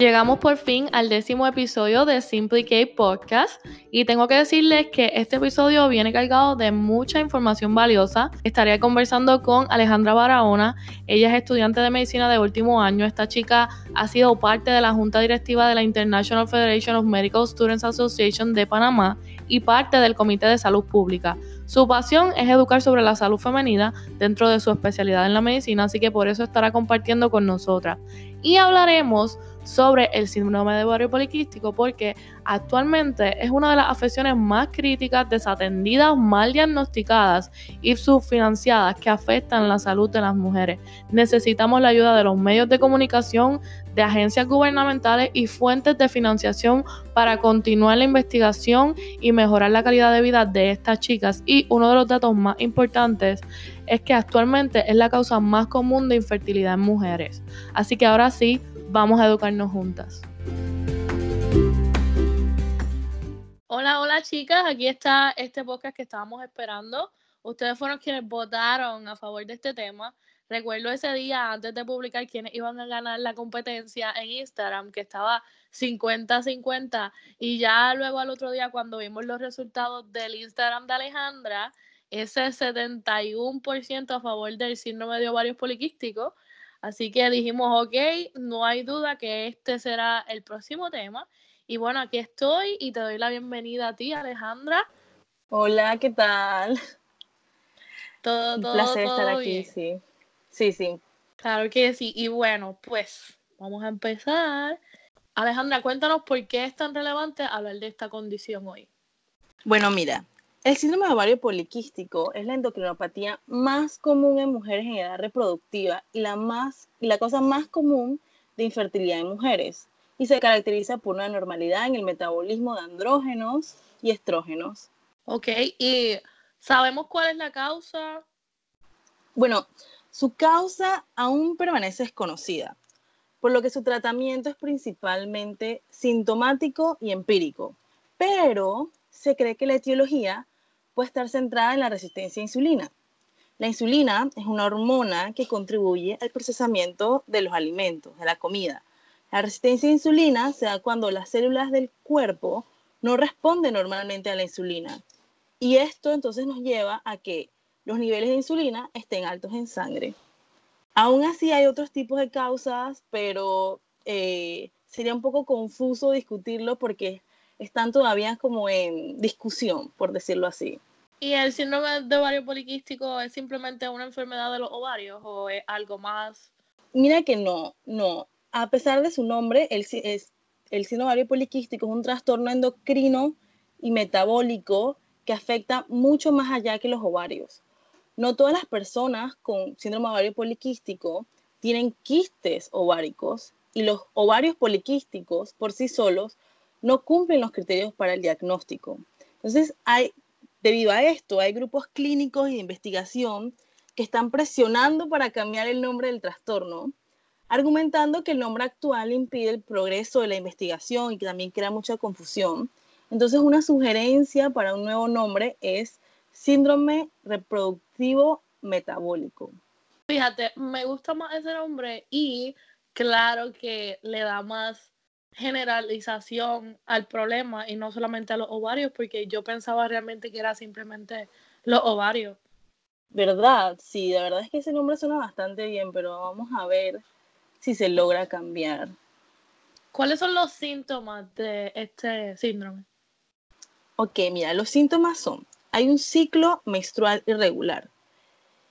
Llegamos por fin al décimo episodio de Simply Podcast y tengo que decirles que este episodio viene cargado de mucha información valiosa. Estaré conversando con Alejandra Barahona. Ella es estudiante de medicina de último año. Esta chica ha sido parte de la junta directiva de la International Federation of Medical Students Association de Panamá y parte del Comité de Salud Pública. Su pasión es educar sobre la salud femenina dentro de su especialidad en la medicina, así que por eso estará compartiendo con nosotras. Y hablaremos sobre el síndrome de ovario poliquístico porque actualmente es una de las afecciones más críticas, desatendidas, mal diagnosticadas y subfinanciadas que afectan la salud de las mujeres. Necesitamos la ayuda de los medios de comunicación, de agencias gubernamentales y fuentes de financiación para continuar la investigación y mejorar la calidad de vida de estas chicas. Y uno de los datos más importantes es que actualmente es la causa más común de infertilidad en mujeres. Así que ahora sí, vamos a educarnos juntas. Hola, hola chicas, aquí está este podcast que estábamos esperando. Ustedes fueron quienes votaron a favor de este tema. Recuerdo ese día antes de publicar quiénes iban a ganar la competencia en Instagram, que estaba 50-50, y ya luego al otro día cuando vimos los resultados del Instagram de Alejandra, ese 71% a favor del síndrome de ovarios poliquísticos Así que dijimos, ok, no hay duda que este será el próximo tema. Y bueno, aquí estoy y te doy la bienvenida a ti, Alejandra. Hola, ¿qué tal? Todo, Un todo, placer estar todo aquí, bien. sí. Sí, sí. Claro que sí. Y bueno, pues vamos a empezar. Alejandra, cuéntanos por qué es tan relevante hablar de esta condición hoy. Bueno, mira, el síndrome de ovario poliquístico es la endocrinopatía más común en mujeres en edad reproductiva y la, más, y la cosa más común de infertilidad en mujeres. Y se caracteriza por una anormalidad en el metabolismo de andrógenos y estrógenos. Ok, y sabemos cuál es la causa. Bueno, su causa aún permanece desconocida, por lo que su tratamiento es principalmente sintomático y empírico, pero se cree que la etiología puede estar centrada en la resistencia a insulina. La insulina es una hormona que contribuye al procesamiento de los alimentos, de la comida. La resistencia a insulina se da cuando las células del cuerpo no responden normalmente a la insulina. Y esto entonces nos lleva a que los niveles de insulina estén altos en sangre. Aún así hay otros tipos de causas, pero eh, sería un poco confuso discutirlo porque están todavía como en discusión, por decirlo así. ¿Y el síndrome de ovario poliquístico es simplemente una enfermedad de los ovarios o es algo más? Mira que no, no. A pesar de su nombre, el, es, síndrome ovario poliquístico es un trastorno endocrino y metabólico que afecta mucho más allá que los ovarios. No todas las personas con síndrome ovario poliquístico tienen quistes ováricos y los ovarios poliquísticos por sí solos no cumplen los criterios para el diagnóstico. Entonces, debido a esto, hay grupos clínicos y de investigación que están presionando para cambiar el nombre del trastorno, argumentando que el nombre actual impide el progreso de la investigación y que también crea mucha confusión. Entonces, una sugerencia para un nuevo nombre es síndrome reproductivo metabólico. Fíjate, me gusta más ese nombre y claro que le da más generalización al problema y no solamente a los ovarios, porque yo pensaba realmente que era simplemente los ovarios. ¿Verdad? Sí, de verdad es que ese nombre suena bastante bien, pero vamos a ver si se logra cambiar. ¿Cuáles son los síntomas de este síndrome? Ok, mira, los síntomas son, hay un ciclo menstrual irregular.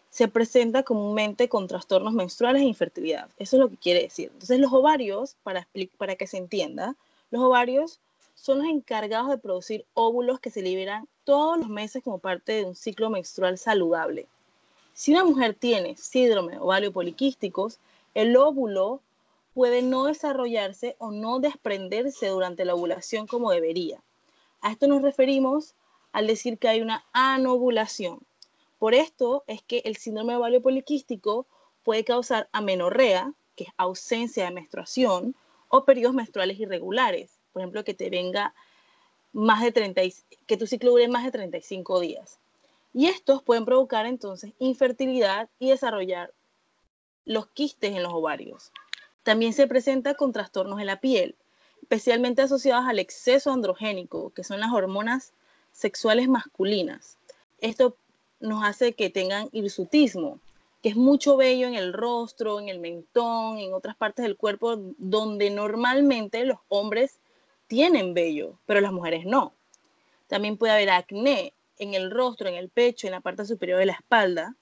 Se presenta comúnmente con trastornos menstruales e infertilidad. Eso es lo que quiere decir. Entonces, los ovarios, para, para que se entienda, los ovarios son los encargados de producir óvulos que se liberan todos los meses como parte de un ciclo menstrual saludable. Si una mujer tiene síndrome ovario poliquísticos, el óvulo puede no desarrollarse o no desprenderse durante la ovulación como debería. A esto nos referimos al decir que hay una anovulación. Por esto es que el síndrome de ovario poliquístico puede causar amenorrea, que es ausencia de menstruación, o periodos menstruales irregulares. Por ejemplo, que te venga más de 30, y- que tu ciclo dure más de 35 días. Y estos pueden provocar entonces infertilidad y desarrollar los quistes en los ovarios. También se presenta con trastornos en la piel, especialmente asociados al exceso androgénico, que son las hormonas sexuales masculinas. Esto nos hace que tengan hirsutismo, que es mucho vello en el rostro, en el mentón, en otras partes del cuerpo donde normalmente los hombres tienen vello, pero las mujeres no. También puede haber acné en el rostro, en el pecho, en la parte superior de la espalda.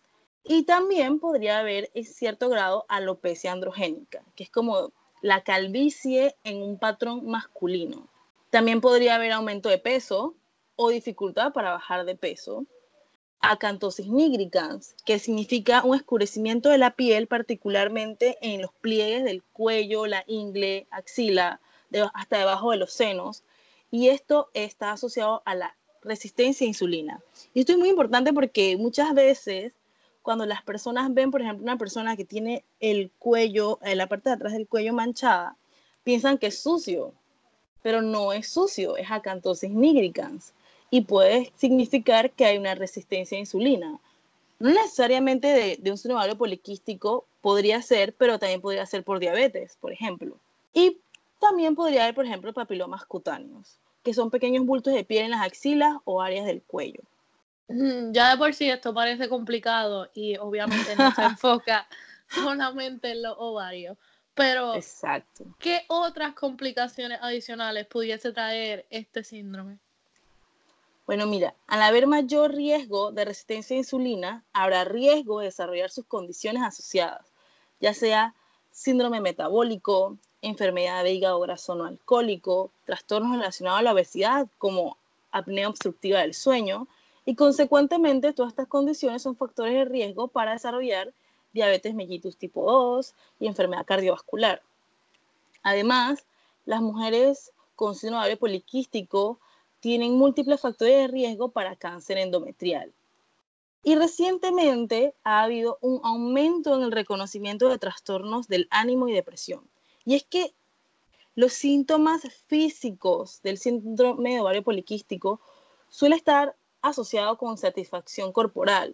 Y también podría haber en cierto grado alopecia androgénica, que es como la calvicie en un patrón masculino. También podría haber aumento de peso o dificultad para bajar de peso acantosis nigricans, que significa un escurecimiento de la piel, particularmente en los pliegues del cuello, la ingle, axila, hasta debajo de los senos. Y esto está asociado a la resistencia a insulina. Y esto es muy importante porque muchas veces cuando las personas ven, por ejemplo, una persona que tiene el cuello, en la parte de atrás del cuello manchada, piensan que es sucio, pero no es sucio, es acantosis nigricans y puede significar que hay una resistencia a insulina. No necesariamente de, de un síndrome poliquístico podría ser, pero también podría ser por diabetes, por ejemplo. Y también podría haber, por ejemplo, papilomas cutáneos, que son pequeños bultos de piel en las axilas o áreas del cuello. Ya de por sí esto parece complicado y obviamente no se enfoca solamente en los ovarios. Pero, Exacto. ¿qué otras complicaciones adicionales pudiese traer este síndrome? Bueno, mira, al haber mayor riesgo de resistencia a insulina, habrá riesgo de desarrollar sus condiciones asociadas, ya sea síndrome metabólico, enfermedad de hígado graso no alcohólico, trastornos relacionados a la obesidad como apnea obstructiva del sueño, y consecuentemente todas estas condiciones son factores de riesgo para desarrollar diabetes mellitus tipo 2 y enfermedad cardiovascular. Además, las mujeres con síndrome poliquístico tienen múltiples factores de riesgo para cáncer endometrial. Y recientemente ha habido un aumento en el reconocimiento de trastornos del ánimo y depresión. Y es que los síntomas físicos del síndrome de ovario poliquístico suele estar asociado con satisfacción corporal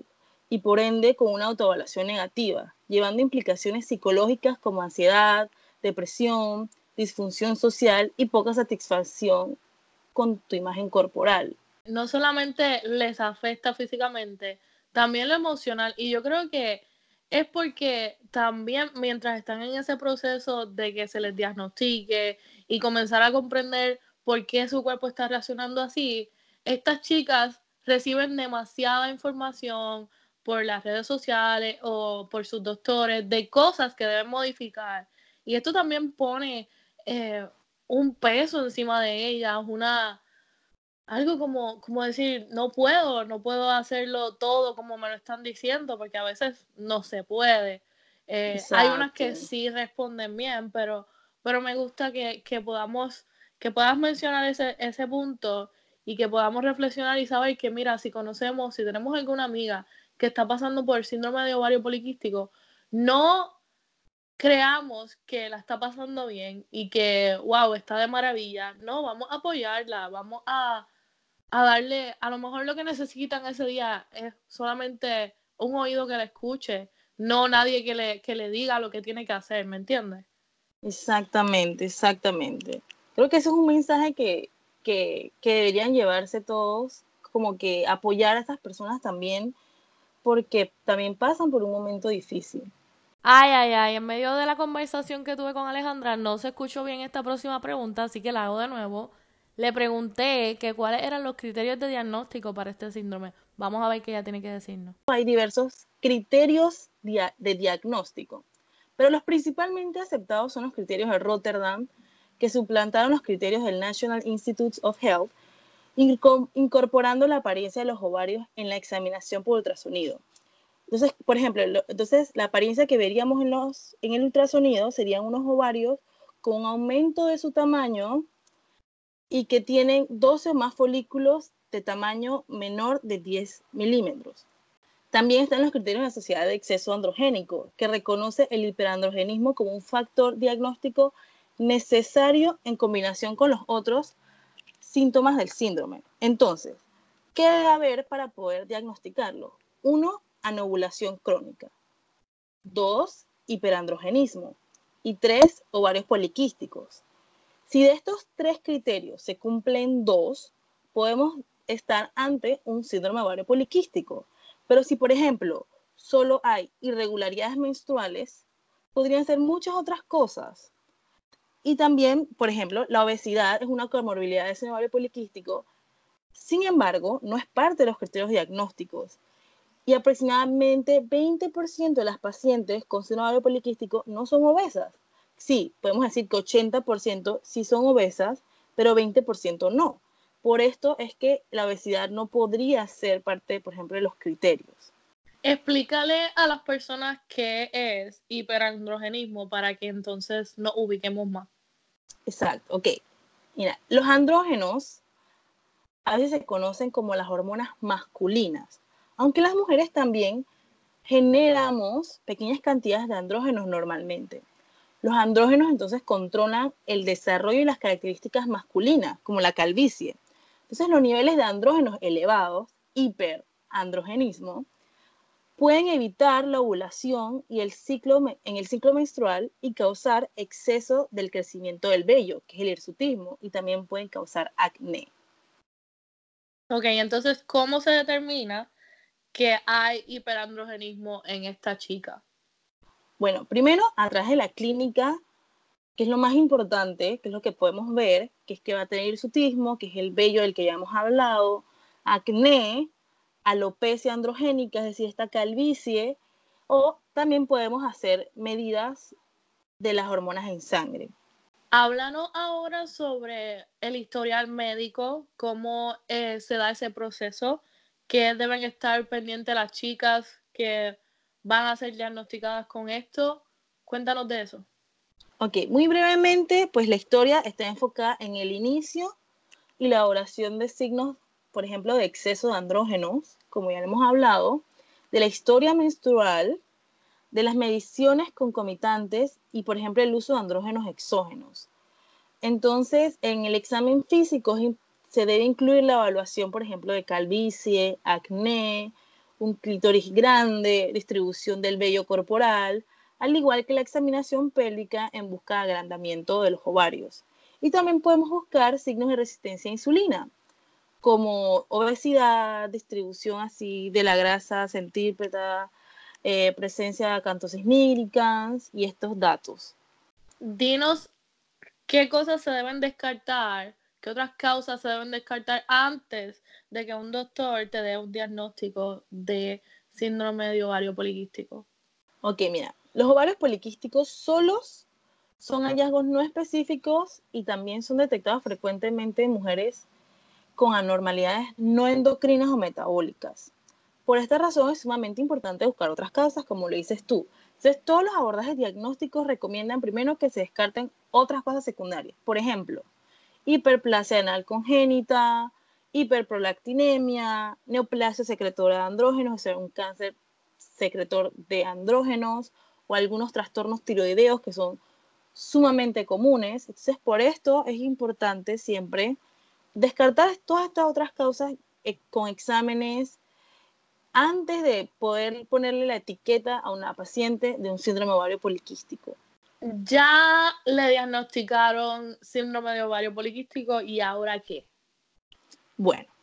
y por ende con una autoevaluación negativa, llevando implicaciones psicológicas como ansiedad, depresión, disfunción social y poca satisfacción con tu imagen corporal. No solamente les afecta físicamente, también lo emocional. Y yo creo que es porque también mientras están en ese proceso de que se les diagnostique y comenzar a comprender por qué su cuerpo está reaccionando así, estas chicas reciben demasiada información por las redes sociales o por sus doctores de cosas que deben modificar. Y esto también pone eh, un peso encima de ellas, una algo como, como decir, no puedo, no puedo hacerlo todo como me lo están diciendo, porque a veces no se puede. Eh, hay unas que sí responden bien, pero, pero me gusta que, que podamos, que puedas mencionar ese, ese punto y que podamos reflexionar y saber que, mira, si conocemos, si tenemos alguna amiga que está pasando por el síndrome de ovario poliquístico, no creamos que la está pasando bien y que, wow, está de maravilla, no, vamos a apoyarla, vamos a, a darle, a lo mejor lo que necesitan ese día es solamente un oído que la escuche, no nadie que le, que le diga lo que tiene que hacer, ¿me entiendes? Exactamente, exactamente. Creo que eso es un mensaje que, que, que deberían llevarse todos, como que apoyar a estas personas también, porque también pasan por un momento difícil. Ay, ay, ay, en medio de la conversación que tuve con Alejandra no se escuchó bien esta próxima pregunta, así que la hago de nuevo. Le pregunté que cuáles eran los criterios de diagnóstico para este síndrome. Vamos a ver qué ella tiene que decirnos. Hay diversos criterios de diagnóstico, pero los principalmente aceptados son los criterios de Rotterdam, que suplantaron los criterios del National Institutes of Health, incorporando la apariencia de los ovarios en la examinación por ultrasonido. Entonces, por ejemplo, entonces la apariencia que veríamos en, los, en el ultrasonido serían unos ovarios con un aumento de su tamaño y que tienen 12 o más folículos de tamaño menor de 10 milímetros. También están los criterios de la Sociedad de Exceso Androgénico, que reconoce el hiperandrogenismo como un factor diagnóstico necesario en combinación con los otros síntomas del síndrome. Entonces, ¿qué debe haber para poder diagnosticarlo? Uno, anovulación crónica. Dos, hiperandrogenismo. y tres ovarios poliquísticos. Si de estos tres criterios se cumplen dos, podemos estar ante un síndrome ovario poliquístico. Pero si, por ejemplo, solo hay irregularidades menstruales, podrían ser muchas otras cosas. Y también, por ejemplo, la obesidad es una comorbilidad de síndrome poliquístico. Sin embargo, no es parte de los criterios diagnósticos. Y aproximadamente 20% de las pacientes con síndrome poliquístico no son obesas. Sí, podemos decir que 80% sí son obesas, pero 20% no. Por esto es que la obesidad no podría ser parte, por ejemplo, de los criterios. Explícale a las personas qué es hiperandrogenismo para que entonces nos ubiquemos más. Exacto, ok. Mira, los andrógenos a veces se conocen como las hormonas masculinas, aunque las mujeres también generamos pequeñas cantidades de andrógenos normalmente. Los andrógenos entonces controlan el desarrollo y las características masculinas, como la calvicie. Entonces, los niveles de andrógenos elevados, hiperandrogenismo, pueden evitar la ovulación y el ciclo, en el ciclo menstrual y causar exceso del crecimiento del vello, que es el hirsutismo, y también pueden causar acné. Ok, entonces, ¿cómo se determina que hay hiperandrogenismo en esta chica? Bueno, primero, a través de la clínica que es lo más importante, que es lo que podemos ver, que es que va a tener hirsutismo, que es el vello del que ya hemos hablado, acné, alopecia androgénica, es decir, esta calvicie, o también podemos hacer medidas de las hormonas en sangre. Háblanos ahora sobre el historial médico, cómo eh, se da ese proceso, que deben estar pendientes las chicas que van a ser diagnosticadas con esto. Cuéntanos de eso. Ok, muy brevemente, pues la historia está enfocada en el inicio y la elaboración de signos, por ejemplo, de exceso de andrógenos, como ya hemos hablado, de la historia menstrual, de las mediciones concomitantes y, por ejemplo, el uso de andrógenos exógenos. Entonces, en el examen físico se debe incluir la evaluación, por ejemplo, de calvicie, acné, un clítoris grande, distribución del vello corporal, al igual que la examinación pélvica en busca de agrandamiento de los ovarios. Y también podemos buscar signos de resistencia a insulina, como obesidad, distribución así de la grasa centípeta, eh, presencia de acantosis nigricans y estos datos. Dinos qué cosas se deben descartar, qué otras causas se deben descartar antes de que un doctor te dé un diagnóstico de síndrome de ovario poliquístico. Ok, mira, los ovarios poliquísticos solos son hallazgos no específicos y también son detectados frecuentemente en mujeres con anormalidades no endocrinas o metabólicas. Por esta razón es sumamente importante buscar otras causas, como lo dices tú. Entonces, todos los abordajes diagnósticos recomiendan primero que se descarten otras cosas secundarias. Por ejemplo, hiperplasia anal congénita, hiperprolactinemia, neoplasia secretora de andrógenos, o sea, un cáncer secretor de andrógenos, o algunos trastornos tiroideos que son sumamente comunes. Entonces, por esto es importante siempre descartar todas estas otras causas eh, con exámenes antes de poder ponerle la etiqueta a una paciente de un síndrome ovario poliquístico. Ya le diagnosticaron síndrome de ovario poliquístico y ahora qué? Bueno,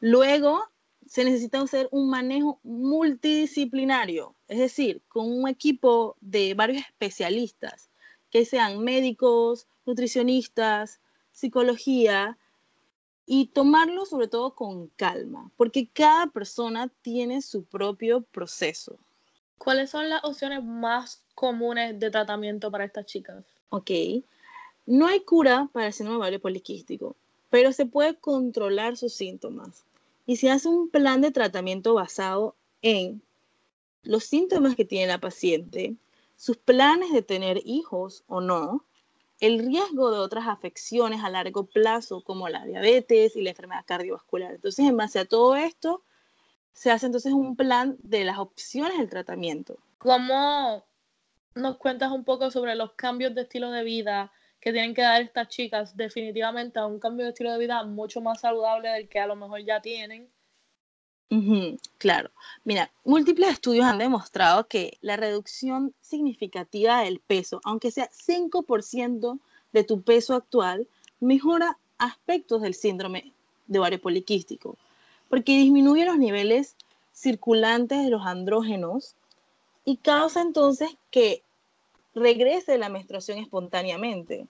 luego se necesita hacer un manejo multidisciplinario, es decir, con un equipo de varios especialistas, que sean médicos, nutricionistas, psicología, y tomarlo sobre todo con calma, porque cada persona tiene su propio proceso. ¿Cuáles son las opciones más comunes de tratamiento para estas chicas? Ok, no hay cura para el síndrome ovario poliquístico, pero se puede controlar sus síntomas y se hace un plan de tratamiento basado en los síntomas que tiene la paciente, sus planes de tener hijos o no, el riesgo de otras afecciones a largo plazo como la diabetes y la enfermedad cardiovascular. Entonces, en base a todo esto, se hace entonces un plan de las opciones del tratamiento. ¿Cómo nos cuentas un poco sobre los cambios de estilo de vida que tienen que dar estas chicas definitivamente a un cambio de estilo de vida mucho más saludable del que a lo mejor ya tienen claro. Mira, múltiples estudios han demostrado que la reducción significativa del peso, aunque sea 5% de tu peso actual, mejora aspectos del síndrome de ovario poliquístico, porque disminuye los niveles circulantes de los andrógenos y causa entonces que regrese la menstruación espontáneamente.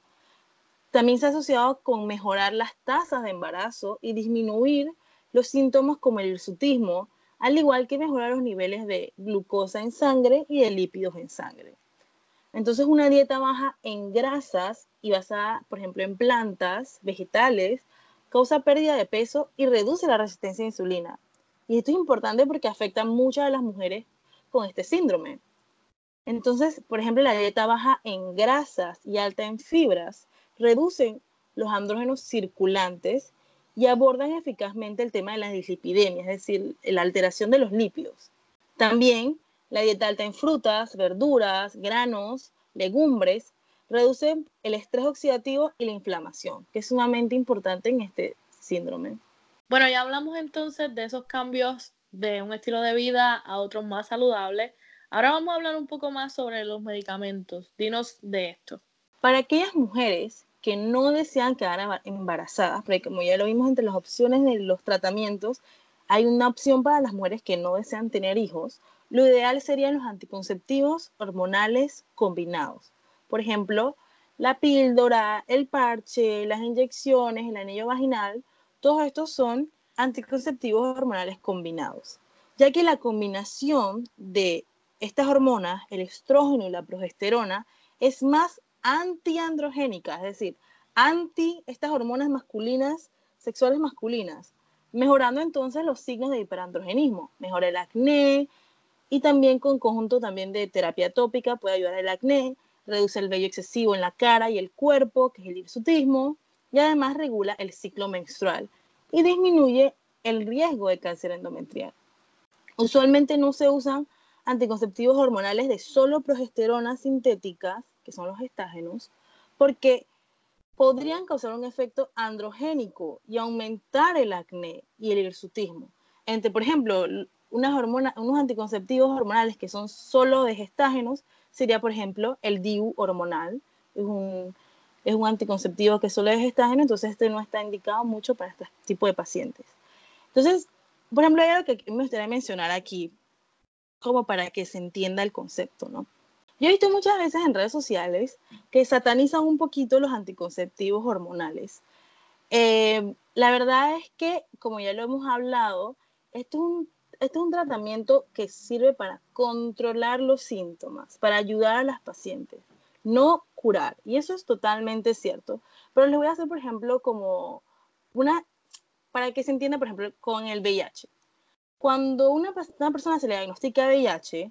También se ha asociado con mejorar las tasas de embarazo y disminuir los síntomas como el hirsutismo, al igual que mejorar los niveles de glucosa en sangre y de lípidos en sangre. Entonces, una dieta baja en grasas y basada, por ejemplo, en plantas, vegetales, causa pérdida de peso y reduce la resistencia a insulina. Y esto es importante porque afecta a muchas de las mujeres con este síndrome. Entonces, por ejemplo, la dieta baja en grasas y alta en fibras reducen los andrógenos circulantes y abordan eficazmente el tema de la dislipidemia, es decir, la alteración de los lípidos. También la dieta alta en frutas, verduras, granos, legumbres, reduce el estrés oxidativo y la inflamación, que es sumamente importante en este síndrome. Bueno, ya hablamos entonces de esos cambios de un estilo de vida a otro más saludable. Ahora vamos a hablar un poco más sobre los medicamentos. Dinos de esto. Para aquellas mujeres que no desean quedar embarazadas, porque como ya lo vimos entre las opciones de los tratamientos, hay una opción para las mujeres que no desean tener hijos. Lo ideal serían los anticonceptivos hormonales combinados. Por ejemplo, la píldora, el parche, las inyecciones, el anillo vaginal, todos estos son anticonceptivos hormonales combinados, ya que la combinación de estas hormonas, el estrógeno y la progesterona, es más antiandrogénica, es decir, anti estas hormonas masculinas, sexuales masculinas, mejorando entonces los signos de hiperandrogenismo, mejora el acné y también con conjunto también de terapia tópica puede ayudar al acné, reduce el vello excesivo en la cara y el cuerpo, que es el hirsutismo, y además regula el ciclo menstrual y disminuye el riesgo de cáncer endometrial. Usualmente no se usan anticonceptivos hormonales de solo progesterona sintéticas, que son los estágenos, porque podrían causar un efecto androgénico y aumentar el acné y el hirsutismo. Entre, por ejemplo, unas hormonas, unos anticonceptivos hormonales que son solo de gestágenos, sería, por ejemplo, el DIU hormonal. Es un, es un anticonceptivo que solo es gestágeno, entonces este no está indicado mucho para este tipo de pacientes. Entonces, por ejemplo, hay algo que me gustaría mencionar aquí, como para que se entienda el concepto, ¿no? Yo he visto muchas veces en redes sociales que satanizan un poquito los anticonceptivos hormonales. Eh, la verdad es que, como ya lo hemos hablado, esto es un tratamiento que sirve para controlar los síntomas, para ayudar a las pacientes, no curar. Y eso es totalmente cierto. Pero les voy a hacer, por ejemplo, como una, para que se entienda, por ejemplo, con el VIH. Cuando una, una persona se le diagnostica VIH,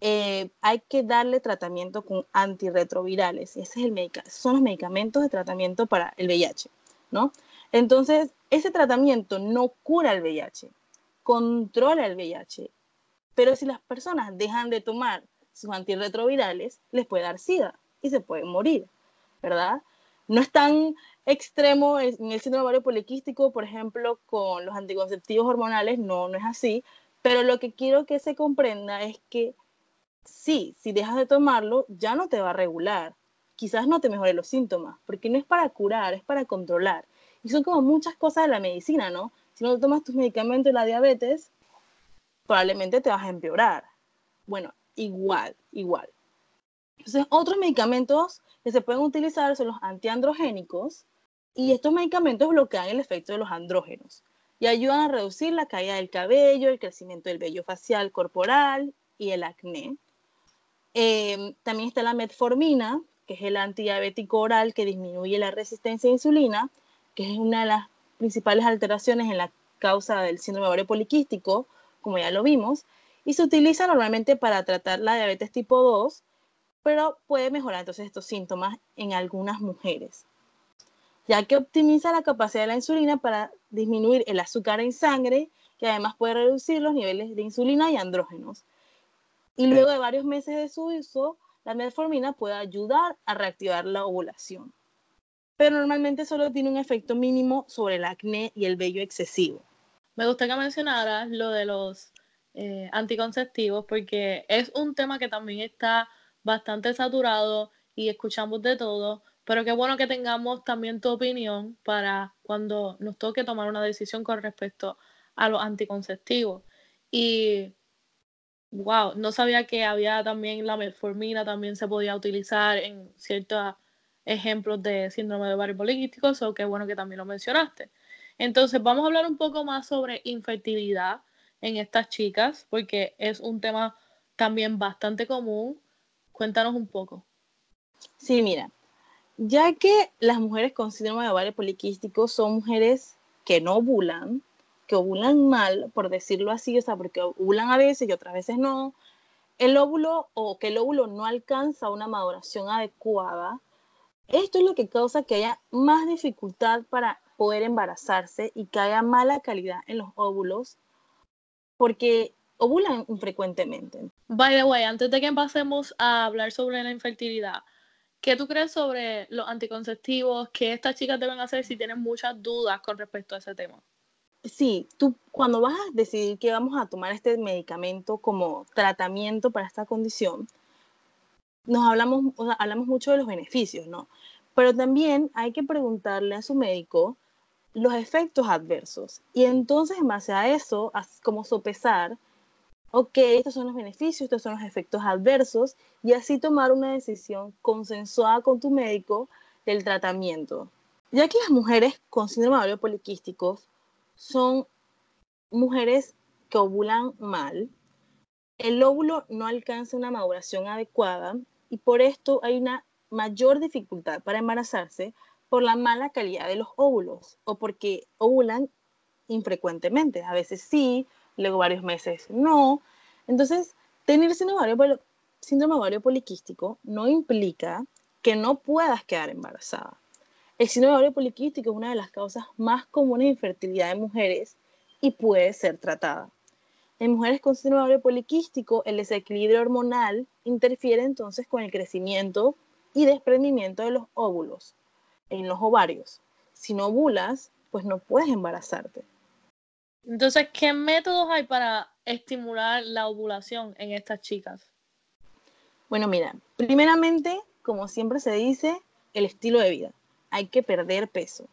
eh, hay que darle tratamiento con antirretrovirales. Ese es el son los medicamentos de tratamiento para el VIH, ¿no? Entonces, ese tratamiento no cura el VIH, controla el VIH. Pero si las personas dejan de tomar sus antirretrovirales, les puede dar SIDA y se pueden morir, ¿verdad? No es tan extremo en el síndrome ovario poliquístico, por ejemplo, con los anticonceptivos hormonales, no, no es así, pero lo que quiero que se comprenda es que sí, si dejas de tomarlo, ya no te va a regular. Quizás no te mejore los síntomas, porque no es para curar, es para controlar. Y son como muchas cosas de la medicina, ¿no? Si no tomas tus medicamentos de la diabetes, probablemente te vas a empeorar. Bueno, igual, igual. Entonces, otros medicamentos que se pueden utilizar son los antiandrogénicos y estos medicamentos bloquean el efecto de los andrógenos y ayudan a reducir la caída del cabello, el crecimiento del vello facial corporal y el acné. Em, también está la metformina, que es el antidiabético oral que disminuye la resistencia a insulina, que es una de las principales alteraciones en la causa del síndrome ovario poliquístico, como ya lo vimos, y se utiliza normalmente para tratar la diabetes tipo 2, pero puede mejorar entonces estos síntomas en algunas mujeres, ya que optimiza la capacidad de la insulina para disminuir el azúcar en sangre, que además puede reducir los niveles de insulina y andrógenos. Y luego de varios meses de su uso, la metformina puede ayudar a reactivar la ovulación pero normalmente solo tiene un efecto mínimo sobre el acné y el vello excesivo. me gustaría que mencionaras lo de los eh, anticonceptivos porque es un tema que también está bastante saturado y escuchamos de todo, pero qué bueno que tengamos también tu opinión para cuando nos toque tomar una decisión con respecto a los anticonceptivos. Y wow, no sabía que había también la metformina, también se podía utilizar en ciertos ejemplos de síndrome de ovario poliquístico, o qué bueno que también lo mencionaste. Entonces, vamos a hablar un poco más sobre infertilidad en estas chicas, porque es un tema también bastante común. Cuéntanos un poco. Sí, mira, ya que las mujeres con síndrome de ovario poliquístico son mujeres que no ovulan, que ovulan mal, por decirlo así, o sea, porque ovulan a veces y otras veces no, el óvulo o que el óvulo no alcanza una maduración adecuada, esto es lo que causa que haya más dificultad para poder embarazarse y que haya mala calidad en los óvulos, porque ovulan infrecuentemente. By the way, antes de que pasemos a hablar sobre la infertilidad, ¿qué tú crees sobre los anticonceptivos? ¿Qué estas chicas deben hacer si tienen muchas dudas con respecto a ese tema? Sí, tú cuando vas a decidir que vamos a tomar este medicamento como tratamiento para esta condición, nos hablamos, hablamos mucho de los beneficios, ¿no? Pero también hay que preguntarle a su médico los efectos adversos. Y entonces, en base a eso, como sopesar, ok, estos son los beneficios, estos son los efectos adversos, y así tomar una decisión consensuada con tu médico del tratamiento. Ya que las mujeres con síndrome de poliquísticos son mujeres que ovulan mal, el óvulo no alcanza una maduración adecuada y por esto hay una mayor dificultad para embarazarse por la mala calidad de los óvulos o porque ovulan infrecuentemente. A veces sí, luego varios meses no. Entonces, tener síndrome ovario poliquístico no implica que no puedas quedar embarazada. El síndrome ovario poliquístico es una de las causas más comunes de infertilidad de mujeres y puede ser tratada. En mujeres con síndrome ovario poliquístico, el desequilibrio hormonal interfiere entonces con el crecimiento y desprendimiento de los óvulos en los ovarios. Si no ovulas, pues no puedes embarazarte. Entonces, ¿qué métodos hay para estimular la ovulación en estas chicas? Bueno, mira, primeramente, como siempre se dice, el estilo de vida hay que perder peso.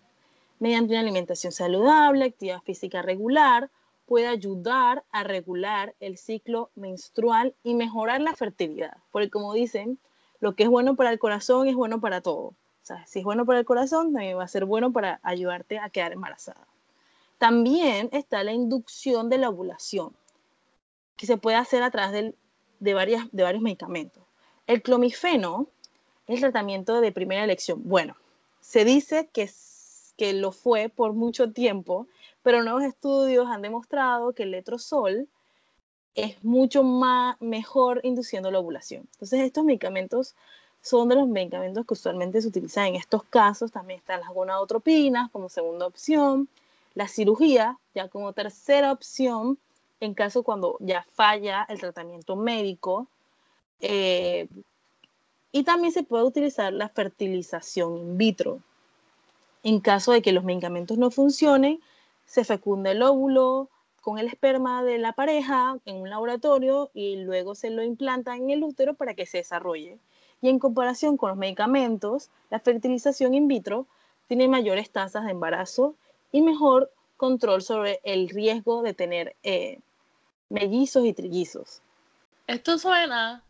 Mediante una alimentación saludable, actividad física regular, puede ayudar a regular el ciclo menstrual y mejorar la fertilidad. Porque como dicen, lo que es bueno para el corazón es bueno para todo. O sea, si es bueno para el corazón, también va a ser bueno para ayudarte a quedar embarazada. También está la inducción de la ovulación, que se puede hacer a través de, de varios medicamentos. El clomifeno es el tratamiento de primera elección. Bueno, se dice que, que lo fue por mucho tiempo, pero nuevos estudios han demostrado que el letrozol es mucho más mejor induciendo la ovulación. Entonces, estos medicamentos son de los medicamentos que usualmente se utilizan en estos casos. También están las gonadotropinas como segunda opción, la cirugía ya como tercera opción en caso cuando ya falla el tratamiento médico. Eh, y también se puede utilizar la fertilización in vitro. En caso de que los medicamentos no funcionen, se fecunda el óvulo con el esperma de la pareja en un laboratorio y luego se lo implanta en el útero para que se desarrolle. Y en comparación con los medicamentos, la fertilización in vitro tiene mayores tasas de embarazo y mejor control sobre el riesgo de tener eh, mellizos y trillizos. Esto suena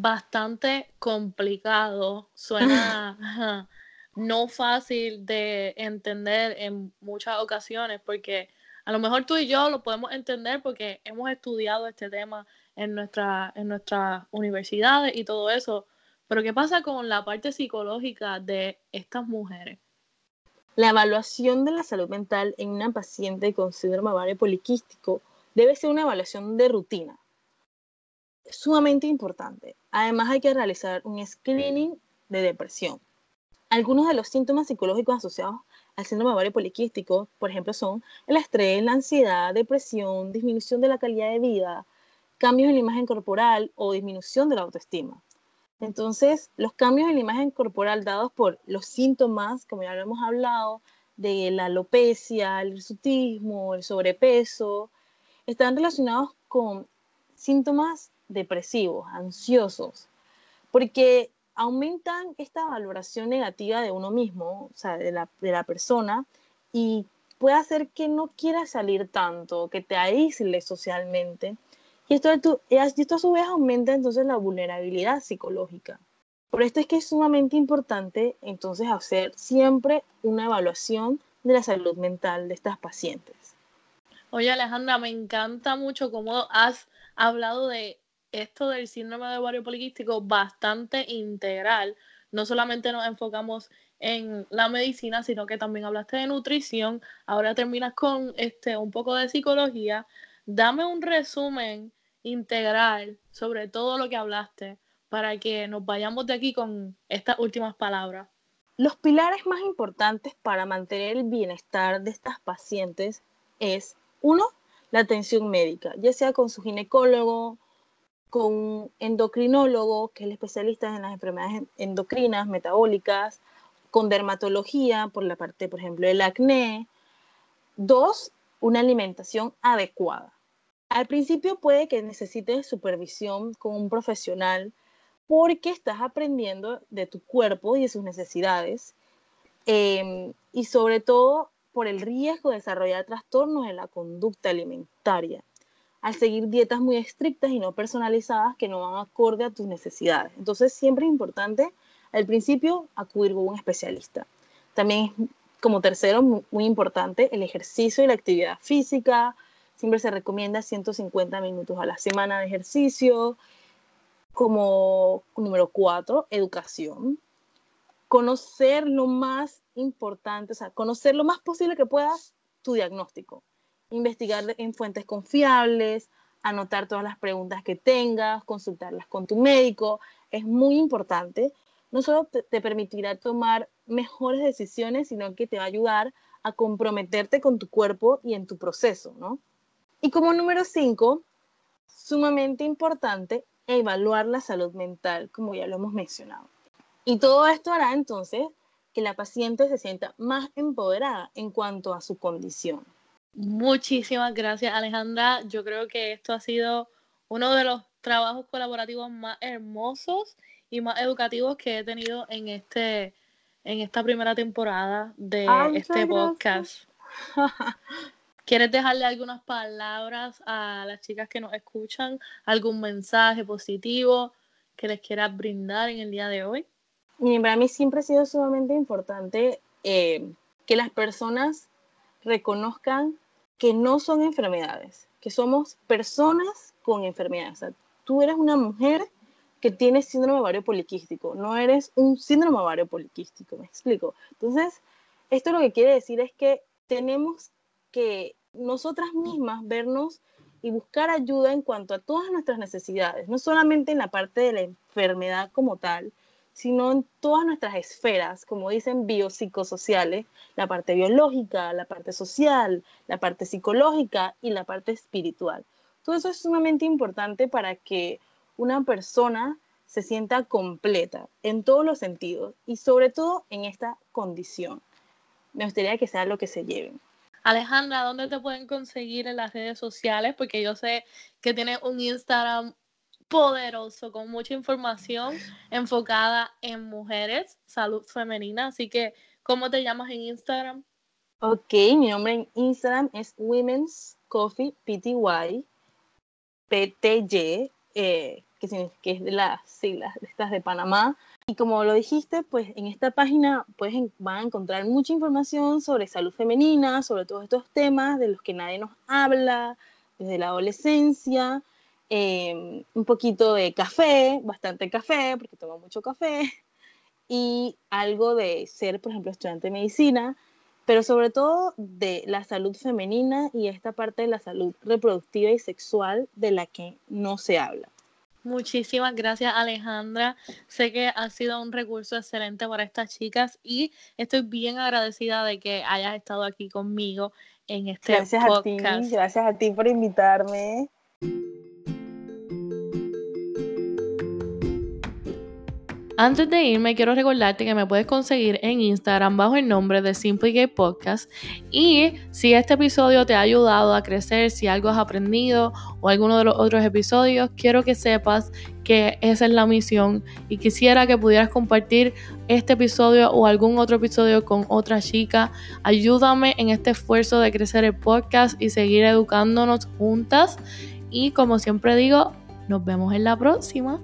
bastante complicado, suena no fácil de entender en muchas ocasiones, porque a lo mejor tú y yo lo podemos entender porque hemos estudiado este tema en, nuestra, en nuestras universidades y todo eso, pero ¿qué pasa con la parte psicológica de estas mujeres? La evaluación de la salud mental en una paciente con síndrome ovario poliquístico debe ser una evaluación de rutina, sumamente importante. Además hay que realizar un screening de depresión. Algunos de los síntomas psicológicos asociados al síndrome ovario poliquístico, por ejemplo, son el estrés, la ansiedad, depresión, disminución de la calidad de vida, cambios en la imagen corporal o disminución de la autoestima. Entonces, los cambios en la imagen corporal dados por los síntomas, como ya lo hemos hablado, de la alopecia, el hirsutismo, el sobrepeso, están relacionados con síntomas depresivos, ansiosos, porque aumentan esta valoración negativa de uno mismo, o sea, de la, de la persona, y puede hacer que no quieras salir tanto, que te aísles socialmente. Y esto, y esto a su vez aumenta entonces la vulnerabilidad psicológica. Por esto es que es sumamente importante entonces hacer siempre una evaluación de la salud mental de estas pacientes. Oye Alejandra, me encanta mucho cómo has hablado de esto del síndrome de ovario poliquístico bastante integral. No solamente nos enfocamos en la medicina, sino que también hablaste de nutrición. Ahora terminas con este un poco de psicología. Dame un resumen integral sobre todo lo que hablaste para que nos vayamos de aquí con estas últimas palabras. Los pilares más importantes para mantener el bienestar de estas pacientes es, uno, la atención médica, ya sea con su ginecólogo, con un endocrinólogo, que es el especialista en las enfermedades endocrinas, metabólicas, con dermatología, por la parte, por ejemplo, del acné. Dos, una alimentación adecuada. Al principio puede que necesites supervisión con un profesional porque estás aprendiendo de tu cuerpo y de sus necesidades em, y sobre todo por el riesgo de desarrollar trastornos en la conducta alimentaria al seguir dietas muy estrictas y no personalizadas que no van acorde a tus necesidades. Entonces siempre es importante al principio acudir con un especialista. También como tercero, muy importante, el ejercicio y la actividad física. Siempre se recomienda 150 minutos a la semana de ejercicio como número cuatro, educación. Conocer lo más importante, o sea, conocer lo más posible que puedas tu diagnóstico. Investigar en fuentes confiables, anotar todas las preguntas que tengas, consultarlas con tu médico. Es muy importante. No solo te, permitirá tomar mejores decisiones, sino que te va a ayudar a comprometerte con tu cuerpo y en tu proceso, ¿no? Y como número cinco, sumamente importante, evaluar la salud mental, como ya lo hemos mencionado. Y todo esto hará entonces que la paciente se sienta más empoderada en cuanto a su condición. Muchísimas gracias Alejandra. Yo creo que esto ha sido uno de los trabajos colaborativos más hermosos y más educativos que he tenido en este en esta primera temporada de este podcast. ¿Quieres dejarle algunas palabras a las chicas que nos escuchan? ¿Algún mensaje positivo que les quieras brindar en el día de hoy? Y para mí siempre ha sido sumamente importante eh, que las personas reconozcan que no son enfermedades, que somos personas con enfermedades. Tú eres una mujer que tiene síndrome ovario poliquístico, no eres un síndrome ovario poliquístico, me explico. Entonces, esto lo que quiere decir es que tenemos que nosotras mismas vernos y buscar ayuda en cuanto a todas nuestras necesidades, no solamente en la parte de la enfermedad como tal, sino en todas nuestras esferas, como dicen biopsicosociales, la parte biológica, la parte social, la parte psicológica y la parte espiritual. Todo eso es sumamente importante para que una persona se sienta completa en todos los sentidos y sobre todo en esta condición. Me gustaría que sea lo que se lleven. Alejandra, ¿dónde te pueden conseguir en las redes sociales? Porque yo sé que tienes un Instagram poderoso con mucha información enfocada en mujeres, salud femenina. Así que, ¿cómo te llamas en Instagram? Ok, mi nombre en Instagram es Women's Coffee PTY, PTY, eh, que, es de las siglas de de Panamá. Y como lo dijiste, pues en esta página pues, van a encontrar mucha información sobre salud femenina, sobre todos estos temas de los que nadie nos habla desde la adolescencia, em, un poquito de café, bastante café, porque tomo mucho café, y algo de ser, por ejemplo, estudiante de medicina, pero sobre todo de la salud femenina y esta parte de la salud reproductiva y sexual de la que no se habla. Muchísimas gracias Alejandra. Sé que ha sido un recurso excelente para estas chicas y estoy bien agradecida de que hayas estado aquí conmigo en este gracias podcast. A ti, gracias a ti por invitarme. Antes de irme, quiero recordarte que me puedes conseguir en Instagram bajo el nombre de Simply Gay Podcast. Y si este episodio te ha ayudado a crecer, si algo has aprendido o alguno de los otros episodios, quiero que sepas que esa es la misión y quisiera que pudieras compartir este episodio o algún otro episodio con otra chica. Ayúdame en este esfuerzo de crecer el podcast y seguir educándonos juntas. Y como siempre digo, nos vemos en la próxima.